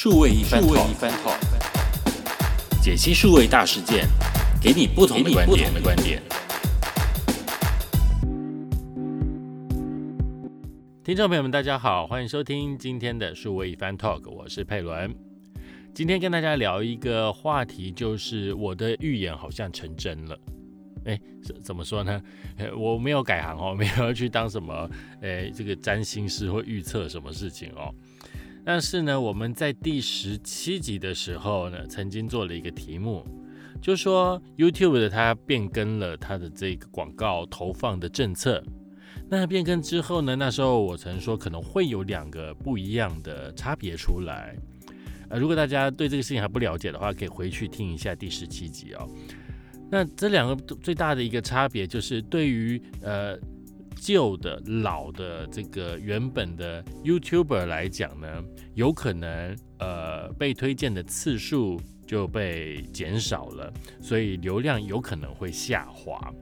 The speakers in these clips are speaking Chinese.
数位一番 talk，解析数位大事件，给你不同的观点。听众朋友们，大家好，欢迎收听今天的数位一番 talk，我是佩伦。今天跟大家聊一个话题，就是我的预言好像成真了。哎，怎怎么说呢？我没有改行哦，没有要去当什么，哎，这个占星师或预测什么事情哦。但是呢，我们在第十七集的时候呢，曾经做了一个题目，就说 YouTube 的它变更了它的这个广告投放的政策。那变更之后呢，那时候我曾说可能会有两个不一样的差别出来。呃，如果大家对这个事情还不了解的话，可以回去听一下第十七集哦。那这两个最大的一个差别就是对于呃。旧的老的这个原本的 YouTuber 来讲呢，有可能呃被推荐的次数就被减少了，所以流量有可能会下滑。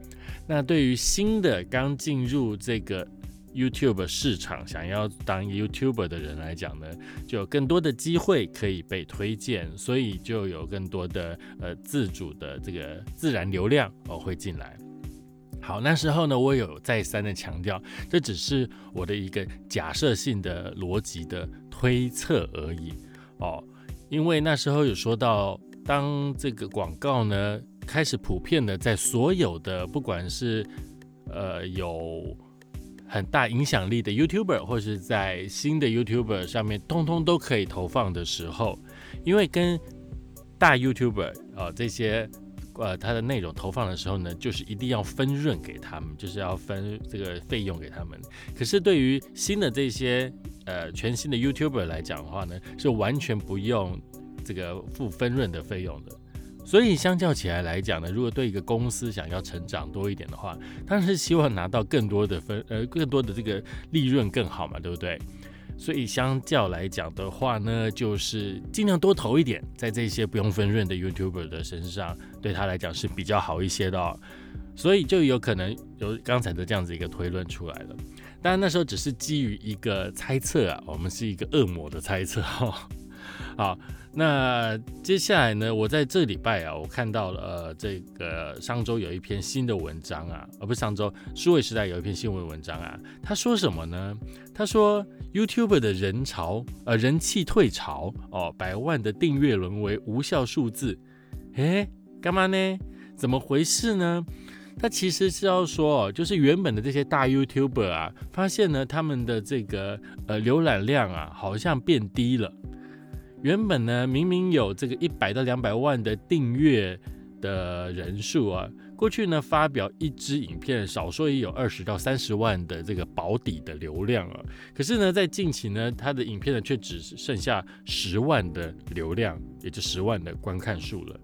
那对于新的刚进入这个 YouTube 市场想要当 YouTuber 的人来讲呢，就有更多的机会可以被推荐，所以就有更多的呃自主的这个自然流量哦会进来。好，那时候呢，我有再三的强调，这只是我的一个假设性的逻辑的推测而已哦。因为那时候有说到，当这个广告呢开始普遍的在所有的不管是呃有很大影响力的 YouTuber，或是在新的 YouTuber 上面，通通都可以投放的时候，因为跟大 YouTuber 啊这些。呃，它的内容投放的时候呢，就是一定要分润给他们，就是要分这个费用给他们。可是对于新的这些呃全新的 YouTuber 来讲的话呢，是完全不用这个付分润的费用的。所以相较起来来讲呢，如果对一个公司想要成长多一点的话，当然是希望拿到更多的分呃更多的这个利润更好嘛，对不对？所以相较来讲的话呢，就是尽量多投一点在这些不用分润的 YouTuber 的身上，对他来讲是比较好一些的。所以就有可能有刚才的这样子一个推论出来了。当然那时候只是基于一个猜测啊，我们是一个恶魔的猜测哈。好。那接下来呢？我在这礼拜啊，我看到了呃，这个上周有一篇新的文章啊，而不是上周数位时代有一篇新闻文章啊。他说什么呢？他说 YouTube 的人潮呃人气退潮哦，百万的订阅沦为无效数字。诶，干嘛呢？怎么回事呢？他其实是要说哦，就是原本的这些大 YouTuber 啊，发现呢他们的这个呃浏览量啊，好像变低了。原本呢，明明有这个一百到两百万的订阅的人数啊，过去呢发表一支影片，少说也有二十到三十万的这个保底的流量啊。可是呢，在近期呢，他的影片呢却只剩下十万的流量，也就十万的观看数了。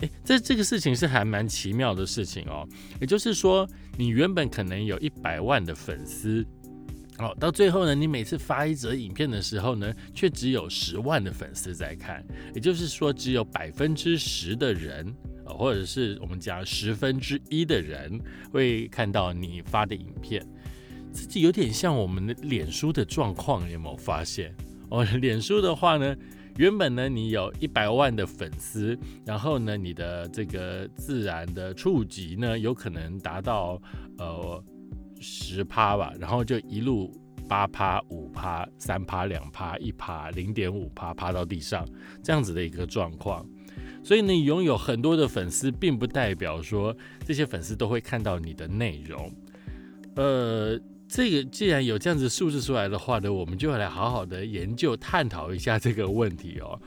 诶，这这个事情是还蛮奇妙的事情哦。也就是说，你原本可能有一百万的粉丝。哦，到最后呢，你每次发一则影片的时候呢，却只有十万的粉丝在看，也就是说，只有百分之十的人，或者是我们讲十分之一的人会看到你发的影片。自己有点像我们的脸书的状况，有没有发现？哦，脸书的话呢，原本呢，你有一百万的粉丝，然后呢，你的这个自然的触及呢，有可能达到呃。十趴吧，然后就一路八趴、五趴、三趴、两趴、一趴、零点五趴，趴到地上，这样子的一个状况。所以你拥有很多的粉丝，并不代表说这些粉丝都会看到你的内容。呃，这个既然有这样子数字出来的话呢，我们就要来好好的研究、探讨一下这个问题哦。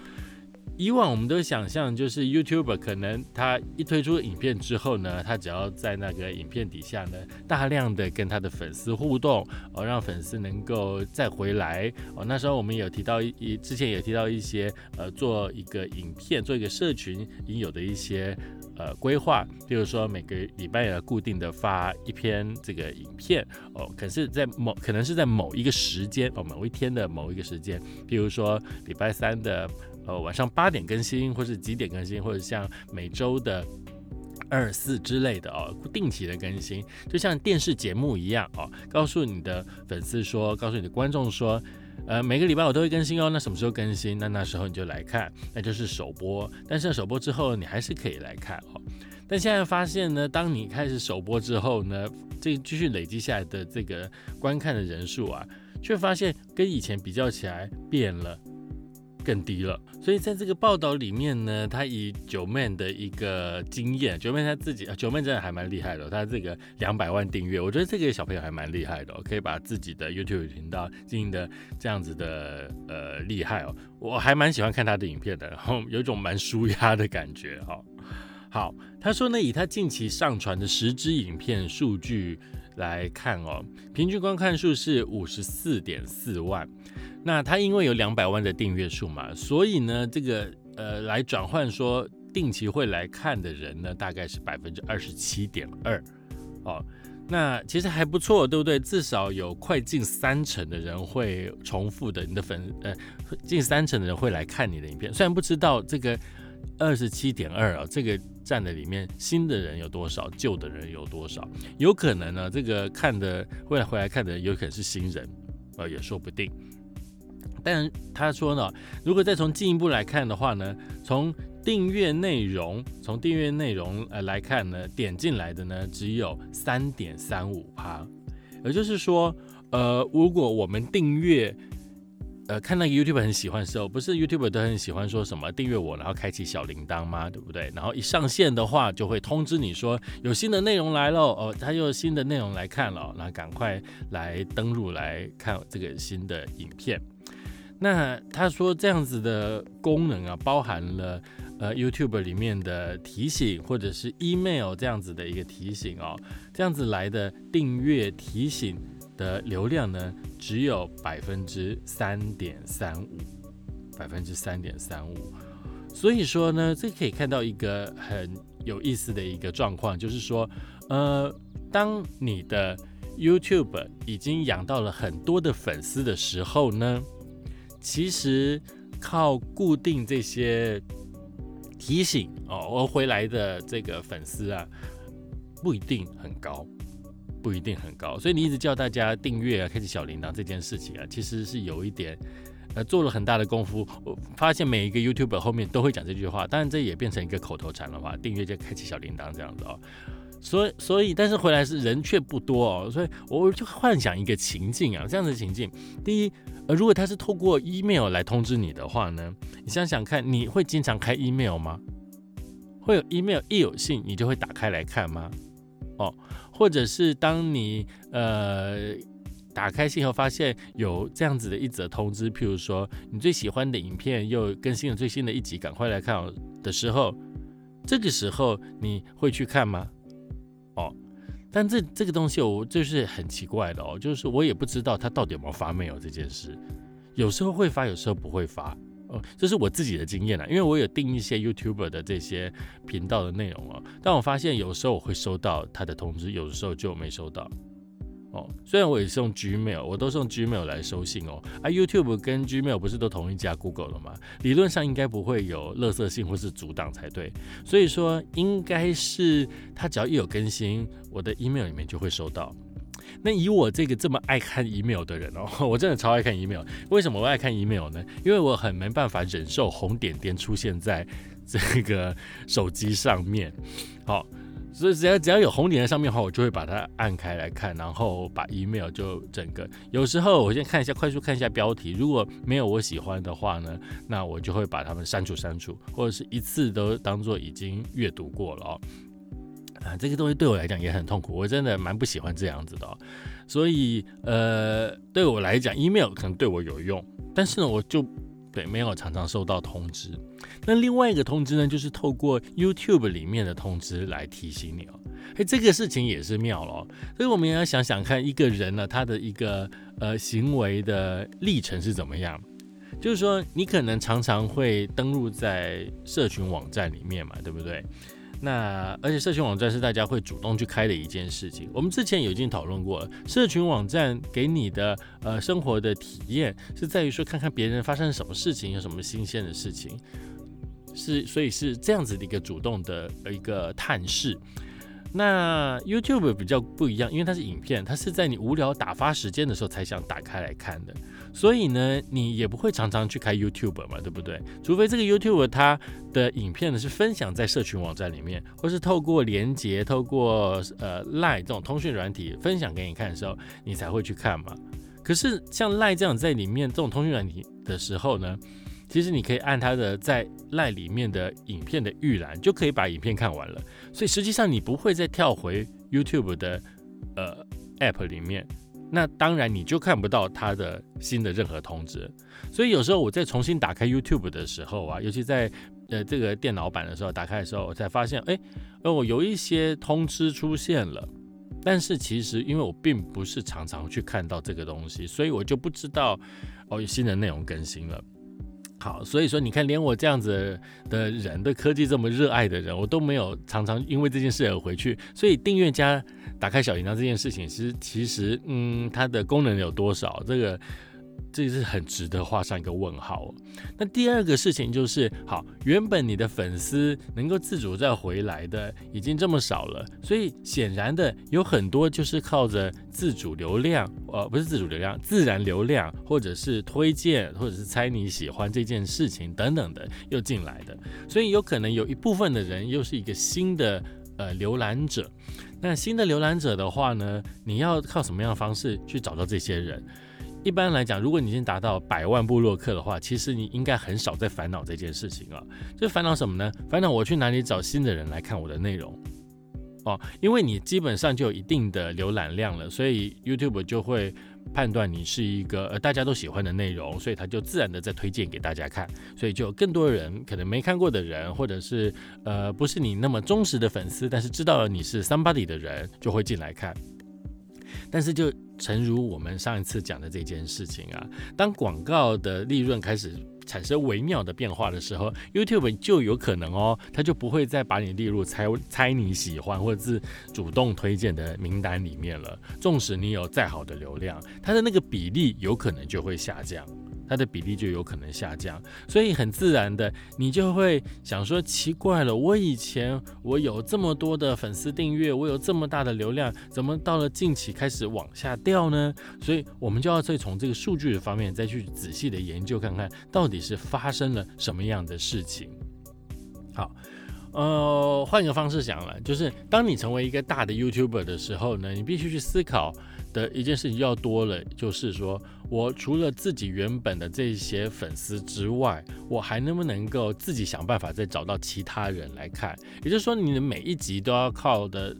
以往我们都想象，就是 YouTuber 可能他一推出影片之后呢，他只要在那个影片底下呢，大量的跟他的粉丝互动，哦，让粉丝能够再回来。哦，那时候我们有提到一，之前也提到一些，呃，做一个影片，做一个社群应有的一些呃规划，比如说每个礼拜要固定的发一篇这个影片，哦，可是在某可能是在某一个时间，哦，某一天的某一个时间，比如说礼拜三的。呃，晚上八点更新，或是几点更新，或者像每周的二四之类的哦，定期的更新，就像电视节目一样哦，告诉你的粉丝说，告诉你的观众说，呃，每个礼拜我都会更新哦。那什么时候更新？那那时候你就来看，那就是首播。但是首播之后，你还是可以来看哦。但现在发现呢，当你开始首播之后呢，这继续累积下来的这个观看的人数啊，却发现跟以前比较起来变了。更低了，所以在这个报道里面呢，他以九妹的一个经验，九妹他自己啊，九妹真的还蛮厉害的，他这个两百万订阅，我觉得这个小朋友还蛮厉害的，可以把自己的 YouTube 频道经营的这样子的呃厉害哦，我还蛮喜欢看他的影片的，然后有一种蛮舒压的感觉哈。好，他说呢，以他近期上传的十支影片数据来看哦，平均观看数是五十四点四万。那他因为有两百万的订阅数嘛，所以呢，这个呃来转换说定期会来看的人呢，大概是百分之二十七点二，哦，那其实还不错，对不对？至少有快近三成的人会重复的，你的粉呃近三成的人会来看你的影片。虽然不知道这个二十七点二啊，这个站的里面新的人有多少，旧的人有多少，有可能呢，这个看的会来回来看的有可能是新人，呃，也说不定。但他说呢，如果再从进一步来看的话呢，从订阅内容，从订阅内容呃来看呢，点进来的呢只有三点三五趴，也就是说，呃，如果我们订阅，呃，看那个 YouTube 很喜欢的时候，不是 YouTube 都很喜欢说什么订阅我，然后开启小铃铛吗？对不对？然后一上线的话，就会通知你说有新的内容来了，哦，他又有新的内容来看了，那赶快来登录来看这个新的影片。那他说这样子的功能啊，包含了呃 YouTube 里面的提醒，或者是 email 这样子的一个提醒哦，这样子来的订阅提醒的流量呢，只有百分之三点三五，百分之三点三五。所以说呢，这可以看到一个很有意思的一个状况，就是说，呃，当你的 YouTube 已经养到了很多的粉丝的时候呢。其实靠固定这些提醒哦，而回来的这个粉丝啊，不一定很高，不一定很高。所以你一直叫大家订阅啊，开启小铃铛这件事情啊，其实是有一点呃做了很大的功夫。我发现每一个 YouTube 后面都会讲这句话，当然这也变成一个口头禅了嘛，订阅就开启小铃铛这样子哦。所以，所以，但是回来是人却不多哦，所以我就幻想一个情境啊，这样的情境，第一，呃，如果他是透过 email 来通知你的话呢，你想想看，你会经常开 email 吗？会有 email 一有信，你就会打开来看吗？哦，或者是当你呃打开信后发现有这样子的一则通知，譬如说你最喜欢的影片又更新了最新的一集，赶快来看哦的时候，这个时候你会去看吗？哦，但这这个东西我就是很奇怪的哦，就是我也不知道他到底有没有发 mail 这件事，有时候会发，有时候不会发，哦，这是我自己的经验啊，因为我有订一些 YouTuber 的这些频道的内容哦，但我发现有时候我会收到他的通知，有的时候就没收到。哦，虽然我也是用 Gmail，我都是用 Gmail 来收信哦。啊，YouTube 跟 Gmail 不是都同一家 Google 了吗？理论上应该不会有垃圾信或是阻挡才对。所以说，应该是它只要一有更新，我的 email 里面就会收到。那以我这个这么爱看 email 的人哦，我真的超爱看 email。为什么我爱看 email 呢？因为我很没办法忍受红点点出现在这个手机上面。好。所以只要只要有红点在上面的话，我就会把它按开来看，然后把 email 就整个。有时候我先看一下，快速看一下标题，如果没有我喜欢的话呢，那我就会把它们删除删除，或者是一次都当做已经阅读过了哦。啊，这个东西对我来讲也很痛苦，我真的蛮不喜欢这样子的。哦。所以呃，对我来讲，email 可能对我有用，但是呢，我就。对，没有常常收到通知。那另外一个通知呢，就是透过 YouTube 里面的通知来提醒你哦。哎，这个事情也是妙了。所以我们也要想想看，一个人呢，他的一个呃行为的历程是怎么样。就是说，你可能常常会登录在社群网站里面嘛，对不对？那而且社群网站是大家会主动去开的一件事情。我们之前已经讨论过了，社群网站给你的呃生活的体验是在于说看看别人发生什么事情，有什么新鲜的事情，是所以是这样子的一个主动的一个探视。那 YouTube 比较不一样，因为它是影片，它是在你无聊打发时间的时候才想打开来看的。所以呢，你也不会常常去开 YouTube 嘛，对不对？除非这个 YouTube 它的影片呢是分享在社群网站里面，或是透过连接、透过呃 Line 这种通讯软体分享给你看的时候，你才会去看嘛。可是像 lie 这样在里面这种通讯软体的时候呢，其实你可以按它的在 Line 里面的影片的预览，就可以把影片看完了。所以实际上你不会再跳回 YouTube 的呃 App 里面。那当然，你就看不到它的新的任何通知。所以有时候我在重新打开 YouTube 的时候啊，尤其在呃这个电脑版的时候打开的时候，我才发现，哎，哦，有一些通知出现了。但是其实因为我并不是常常去看到这个东西，所以我就不知道哦新的内容更新了。好，所以说你看，连我这样子的人，对科技这么热爱的人，我都没有常常因为这件事而回去。所以订阅加打开小铃铛这件事情，其实其实，嗯，它的功能有多少？这个。这是很值得画上一个问号。那第二个事情就是，好，原本你的粉丝能够自主再回来的已经这么少了，所以显然的有很多就是靠着自主流量，呃，不是自主流量，自然流量，或者是推荐，或者是猜你喜欢这件事情等等的又进来的，所以有可能有一部分的人又是一个新的呃浏览者。那新的浏览者的话呢，你要靠什么样的方式去找到这些人？一般来讲，如果你已经达到百万部落客的话，其实你应该很少在烦恼这件事情啊。就烦恼什么呢？烦恼我去哪里找新的人来看我的内容哦，因为你基本上就有一定的浏览量了，所以 YouTube 就会判断你是一个呃大家都喜欢的内容，所以他就自然的在推荐给大家看，所以就有更多人可能没看过的人，或者是呃不是你那么忠实的粉丝，但是知道了你是 somebody 的人，就会进来看。但是就诚如我们上一次讲的这件事情啊，当广告的利润开始产生微妙的变化的时候，YouTube 就有可能哦，它就不会再把你列入猜猜你喜欢或者是主动推荐的名单里面了。纵使你有再好的流量，它的那个比例有可能就会下降。它的比例就有可能下降，所以很自然的，你就会想说奇怪了，我以前我有这么多的粉丝订阅，我有这么大的流量，怎么到了近期开始往下掉呢？所以我们就要再从这个数据的方面再去仔细的研究看看，到底是发生了什么样的事情。好，呃，换个方式想了，就是当你成为一个大的 YouTuber 的时候呢，你必须去思考。的一件事情要多了，就是说我除了自己原本的这些粉丝之外，我还能不能够自己想办法再找到其他人来看？也就是说，你的每一集都要靠的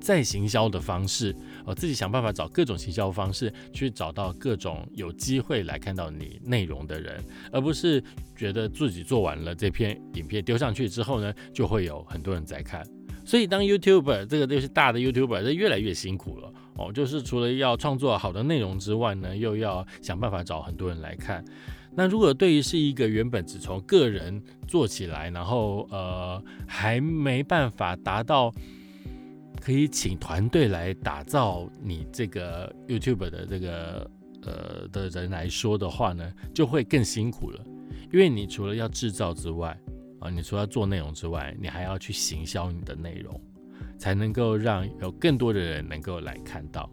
再行销的方式，哦，自己想办法找各种行销方式去找到各种有机会来看到你内容的人，而不是觉得自己做完了这篇影片丢上去之后呢，就会有很多人在看。所以当 YouTuber 这个就是大的 YouTuber，这越来越辛苦了。哦，就是除了要创作好的内容之外呢，又要想办法找很多人来看。那如果对于是一个原本只从个人做起来，然后呃还没办法达到可以请团队来打造你这个 YouTube 的这个呃的人来说的话呢，就会更辛苦了。因为你除了要制造之外，啊，你除了做内容之外，你还要去行销你的内容。才能够让有更多的人能够来看到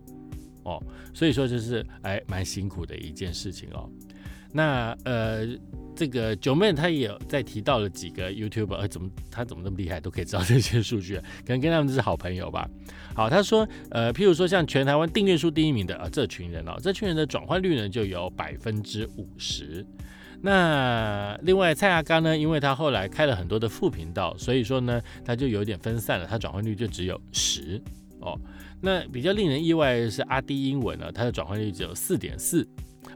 哦，所以说就是哎蛮辛苦的一件事情哦。那呃，这个九妹她也有在提到了几个 YouTube，呃，怎么他怎么那么厉害，都可以知道这些数据，可能跟他们是好朋友吧。好，他说呃，譬如说像全台湾订阅数第一名的啊这群人哦，这群人的转换率呢就有百分之五十。那另外蔡阿刚呢，因为他后来开了很多的副频道，所以说呢，他就有点分散了，他转换率就只有十哦。那比较令人意外的是阿迪英文呢，它的转换率只有四点四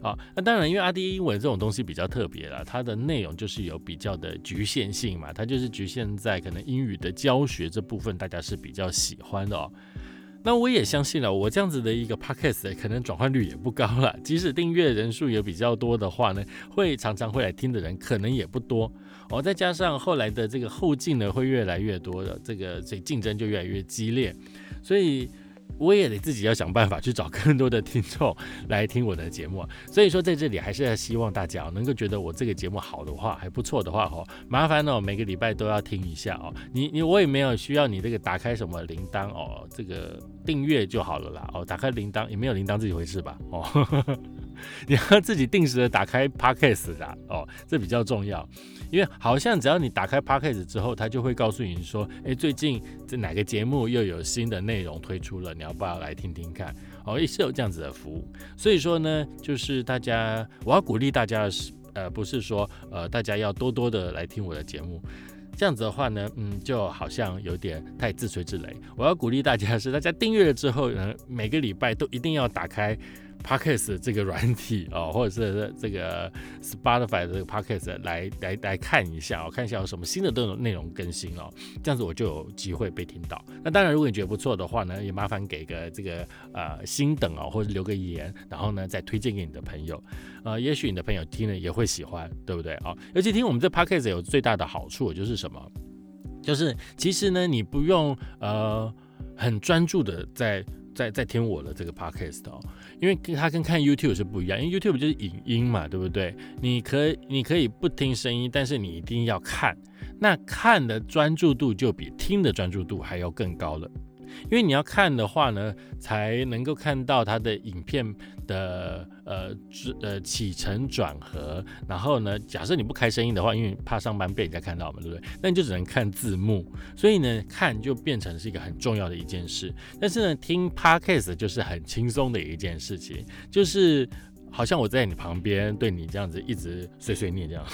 啊。那当然，因为阿迪英文这种东西比较特别了，它的内容就是有比较的局限性嘛，它就是局限在可能英语的教学这部分，大家是比较喜欢的哦。那我也相信了，我这样子的一个 podcast 可能转换率也不高了。即使订阅人数也比较多的话呢，会常常会来听的人可能也不多。哦，再加上后来的这个后劲呢，会越来越多的，这个所以竞争就越来越激烈，所以。我也得自己要想办法去找更多的听众来听我的节目，所以说在这里还是要希望大家能够觉得我这个节目好的话，还不错的话哦，麻烦哦每个礼拜都要听一下哦。你你我也没有需要你这个打开什么铃铛哦，这个订阅就好了啦哦，打开铃铛也没有铃铛这一回事吧哦。你要自己定时的打开 Podcast 的哦，这比较重要。因为好像只要你打开 Podcast 之后，它就会告诉你说，哎，最近这哪个节目又有新的内容推出了，你要不要来听听看？哦，也是有这样子的服务。所以说呢，就是大家，我要鼓励大家的是，呃，不是说，呃，大家要多多的来听我的节目。这样子的话呢，嗯，就好像有点太自吹自擂。我要鼓励大家是，大家订阅了之后呢，每个礼拜都一定要打开。Podcast 这个软体哦，或者是这个 Spotify 的这个 Podcast 来来来看一下哦，看一下有什么新的这种内容更新哦，这样子我就有机会被听到。那当然，如果你觉得不错的话呢，也麻烦给个这个呃心等哦，或者留个言，然后呢再推荐给你的朋友，呃，也许你的朋友听了也会喜欢，对不对啊？尤其听我们这 Podcast 有最大的好处就是什么？就是其实呢，你不用呃很专注的在。在在听我的这个 podcast 哦，因为它跟看 YouTube 是不一样，因为 YouTube 就是影音嘛，对不对？你可以你可以不听声音，但是你一定要看，那看的专注度就比听的专注度还要更高了。因为你要看的话呢，才能够看到它的影片的呃呃起承转合。然后呢，假设你不开声音的话，因为怕上班被人家看到嘛，对不对？那你就只能看字幕。所以呢，看就变成是一个很重要的一件事。但是呢，听 podcast 就是很轻松的一件事情，就是好像我在你旁边对你这样子一直碎碎念这样。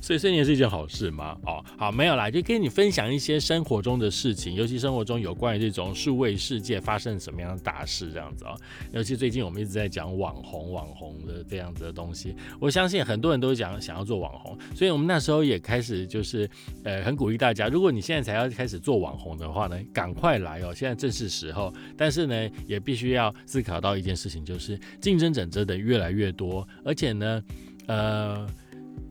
所以这也是一件好事吗？哦，好，没有啦，就跟你分享一些生活中的事情，尤其生活中有关于这种数位世界发生什么样的大事这样子啊。尤其最近我们一直在讲网红、网红的这样子的东西，我相信很多人都讲想要做网红，所以我们那时候也开始就是呃很鼓励大家，如果你现在才要开始做网红的话呢，赶快来哦，现在正是时候。但是呢，也必须要思考到一件事情，就是竞争者真的越来越多，而且呢，呃。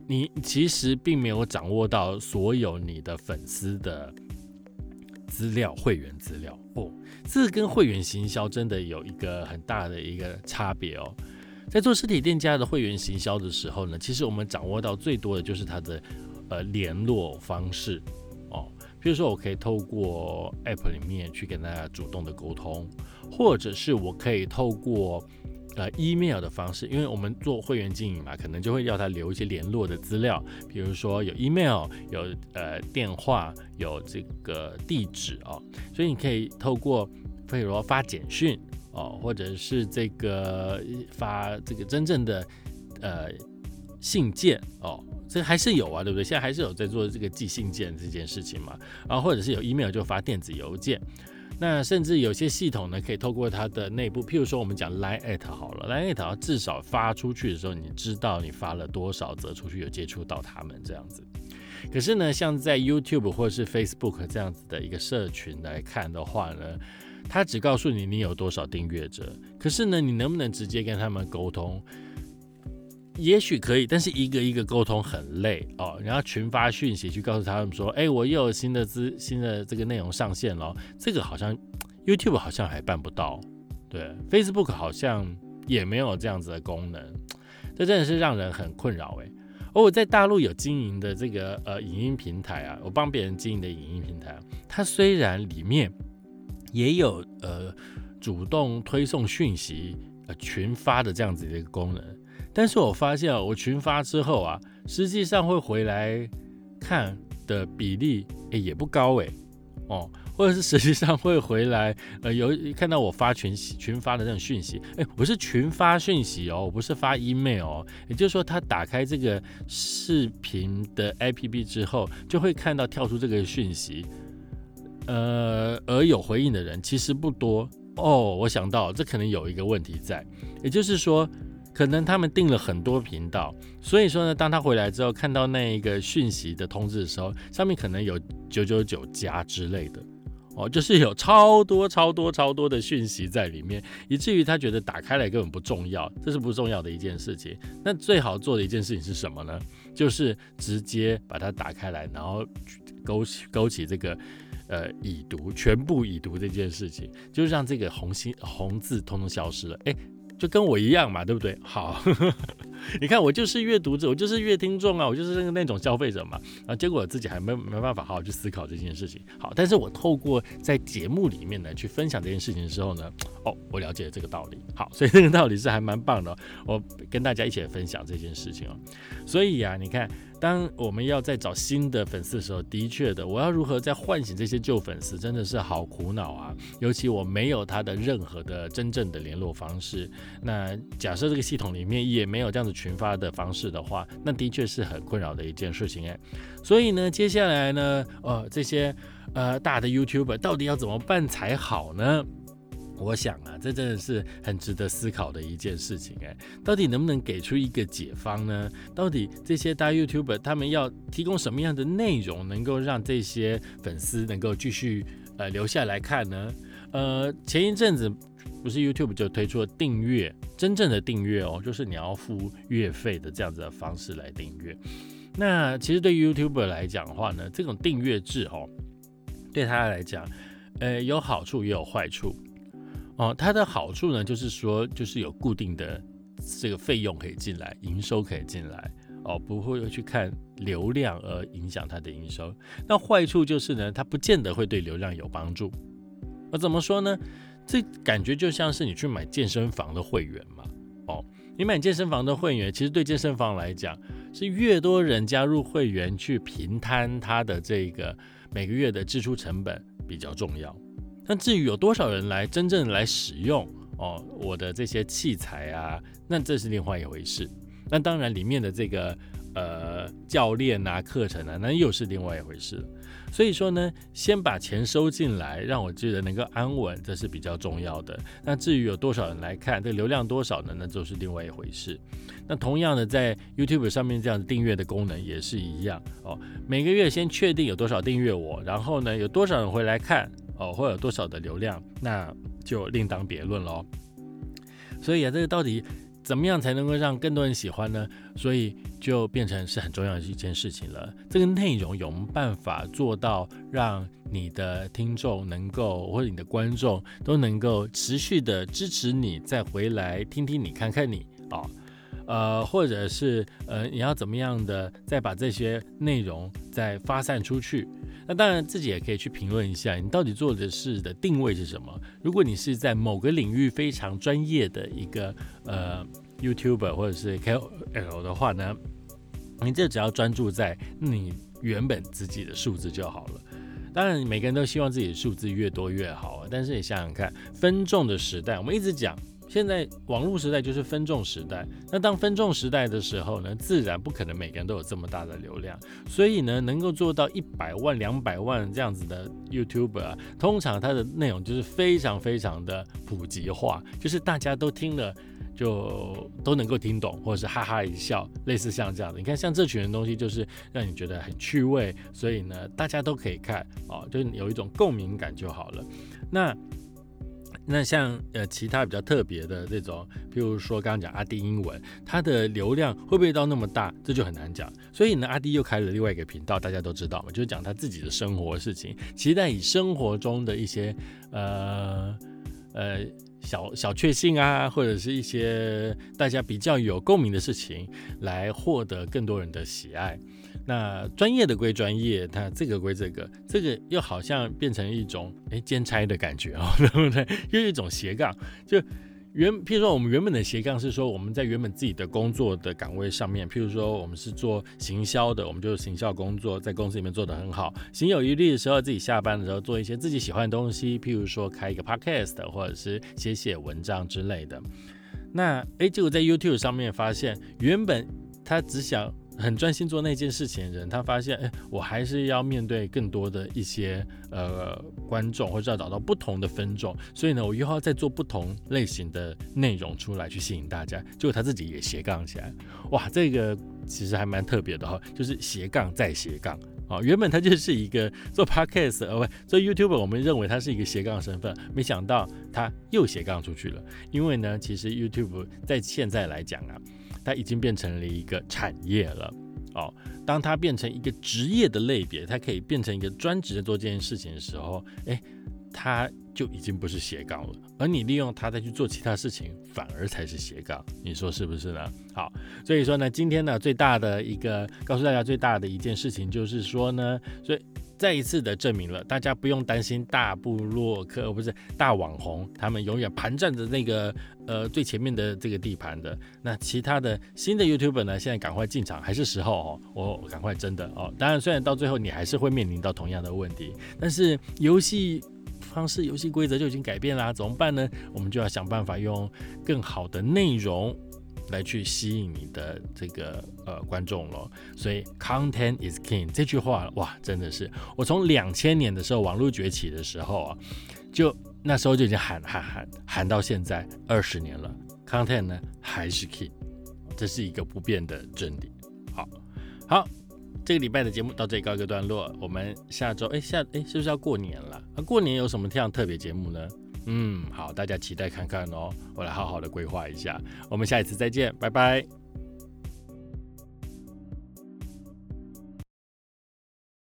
你其实并没有掌握到所有你的粉丝的资料、会员资料哦，这跟会员行销真的有一个很大的一个差别哦。在做实体店家的会员行销的时候呢，其实我们掌握到最多的就是他的呃联络方式哦，比如说我可以透过 App 里面去跟大家主动的沟通，或者是我可以透过。呃，email 的方式，因为我们做会员经营嘛，可能就会要他留一些联络的资料，比如说有 email，有呃电话，有这个地址哦，所以你可以透过，比如说发简讯哦，或者是这个发这个真正的呃信件哦，这还是有啊，对不对？现在还是有在做这个寄信件这件事情嘛，然后或者是有 email 就发电子邮件。那甚至有些系统呢，可以透过它的内部，譬如说我们讲 Line at 好了，Line at 至少发出去的时候，你知道你发了多少则出去，有接触到他们这样子。可是呢，像在 YouTube 或是 Facebook 这样子的一个社群来看的话呢，它只告诉你你有多少订阅者，可是呢，你能不能直接跟他们沟通？也许可以，但是一个一个沟通很累哦。然后群发讯息去告诉他们说：“哎，我又有新的资新的这个内容上线了。”这个好像 YouTube 好像还办不到，对，Facebook 好像也没有这样子的功能，这真的是让人很困扰哎。而我在大陆有经营的这个呃影音平台啊，我帮别人经营的影音平台，它虽然里面也有呃主动推送讯息呃群发的这样子的一个功能。但是我发现啊我群发之后啊，实际上会回来看的比例诶也不高诶，哦，或者是实际上会回来 呃有看到我发群群发的那种讯息，哎，我是群发讯息哦，我不是发 email 哦，也就是说他打开这个视频的 APP 之后，就会看到跳出这个讯息，呃，而有回应的人其实不多哦，我想到这可能有一个问题在，也就是说。可能他们订了很多频道，所以说呢，当他回来之后看到那一个讯息的通知的时候，上面可能有九九九加之类的，哦，就是有超多超多超多的讯息在里面，以至于他觉得打开来根本不重要，这是不重要的一件事情。那最好做的一件事情是什么呢？就是直接把它打开来，然后勾起勾起这个呃已读全部已读这件事情，就让这个红心红字通通消失了。哎。就跟我一样嘛，对不对？好，你看我就是阅读者，我就是阅听众啊，我就是那个那种消费者嘛。啊，结果我自己还没没办法好好去思考这件事情。好，但是我透过在节目里面呢去分享这件事情的时候呢，哦，我了解了这个道理。好，所以这个道理是还蛮棒的，我跟大家一起来分享这件事情哦。所以呀，你看。当我们要再找新的粉丝的时候，的确的，我要如何再唤醒这些旧粉丝，真的是好苦恼啊！尤其我没有他的任何的真正的联络方式。那假设这个系统里面也没有这样子群发的方式的话，那的确是很困扰的一件事情哎。所以呢，接下来呢，呃，这些呃大的 YouTuber 到底要怎么办才好呢？我想啊，这真的是很值得思考的一件事情哎，到底能不能给出一个解方呢？到底这些大 YouTuber 他们要提供什么样的内容，能够让这些粉丝能够继续呃留下来看呢？呃，前一阵子不是 YouTube 就推出了订阅，真正的订阅哦，就是你要付月费的这样子的方式来订阅。那其实对 YouTuber 来讲的话呢，这种订阅制哦，对他来讲，呃，有好处也有坏处。哦，它的好处呢，就是说，就是有固定的这个费用可以进来，营收可以进来，哦，不会去看流量而影响它的营收。那坏处就是呢，它不见得会对流量有帮助。那怎么说呢？这感觉就像是你去买健身房的会员嘛。哦，你买健身房的会员，其实对健身房来讲，是越多人加入会员去平摊它的这个每个月的支出成本比较重要。那至于有多少人来真正来使用哦，我的这些器材啊，那这是另外一回事。那当然里面的这个呃教练啊、课程啊，那又是另外一回事。所以说呢，先把钱收进来，让我觉得能够安稳，这是比较重要的。那至于有多少人来看，这流量多少呢？那就是另外一回事。那同样的，在 YouTube 上面这样订阅的功能也是一样哦。每个月先确定有多少订阅我，然后呢，有多少人会来看。哦，会有多少的流量，那就另当别论喽。所以啊，这个到底怎么样才能够让更多人喜欢呢？所以就变成是很重要的一件事情了。这个内容有没有办法做到让你的听众能够或者你的观众都能够持续的支持你，再回来听听你、看看你啊？呃，或者是呃，你要怎么样的再把这些内容再发散出去？那当然自己也可以去评论一下，你到底做的事的定位是什么？如果你是在某个领域非常专业的一个呃 YouTuber 或者是 KOL 的话呢，你这只要专注在你原本自己的数字就好了。当然，每个人都希望自己的数字越多越好啊。但是你想想看，分众的时代，我们一直讲。现在网络时代就是分众时代，那当分众时代的时候呢，自然不可能每个人都有这么大的流量，所以呢，能够做到一百万、两百万这样子的 YouTuber，通常它的内容就是非常非常的普及化，就是大家都听了就都能够听懂，或者是哈哈一笑，类似像这样的。你看，像这群人东西就是让你觉得很趣味，所以呢，大家都可以看哦，就是有一种共鸣感就好了。那。那像呃其他比较特别的这种，譬如说刚刚讲阿弟英文，它的流量会不会到那么大，这就很难讲。所以呢，阿弟又开了另外一个频道，大家都知道嘛，就是讲他自己的生活事情，期待以生活中的一些呃呃小小确幸啊，或者是一些大家比较有共鸣的事情，来获得更多人的喜爱。那专业的归专业，它这个归这个，这个又好像变成一种哎兼差的感觉哦，对不对？又一种斜杠，就原譬如说我们原本的斜杠是说我们在原本自己的工作的岗位上面，譬如说我们是做行销的，我们就是行销工作，在公司里面做得很好，行有余力的时候，自己下班的时候做一些自己喜欢的东西，譬如说开一个 podcast 或者是写写文章之类的。那哎，结果在 YouTube 上面发现，原本他只想。很专心做那件事情的人，他发现，哎，我还是要面对更多的一些呃观众，或者要找到不同的分众，所以呢，我又要再做不同类型的内容出来去吸引大家。结果他自己也斜杠起来，哇，这个其实还蛮特别的哈，就是斜杠再斜杠啊。原本他就是一个做 podcast，呃，不，做 YouTube，我们认为他是一个斜杠身份，没想到他又斜杠出去了。因为呢，其实 YouTube 在现在来讲啊。它已经变成了一个产业了，哦，当它变成一个职业的类别，它可以变成一个专职的做这件事情的时候，哎，它就已经不是斜杠了，而你利用它再去做其他事情，反而才是斜杠。你说是不是呢？好，所以说呢，今天呢，最大的一个告诉大家最大的一件事情就是说呢，所以。再一次的证明了，大家不用担心大部落客不是大网红，他们永远盘占着那个呃最前面的这个地盘的。那其他的新的 YouTuber 呢，现在赶快进场还是时候哦，我赶快真的哦。当然，虽然到最后你还是会面临到同样的问题，但是游戏方式、游戏规则就已经改变啦，怎么办呢？我们就要想办法用更好的内容。来去吸引你的这个呃观众咯，所以 content is king 这句话哇，真的是我从两千年的时候网络崛起的时候啊，就那时候就已经喊喊喊喊到现在二十年了，content 呢还是 king，这是一个不变的真理。好，好，这个礼拜的节目到这里告一个段落，我们下周哎下哎是不是要过年了？那过年有什么这样特别节目呢？嗯，好，大家期待看看哦，我来好好的规划一下。我们下一次再见，拜拜。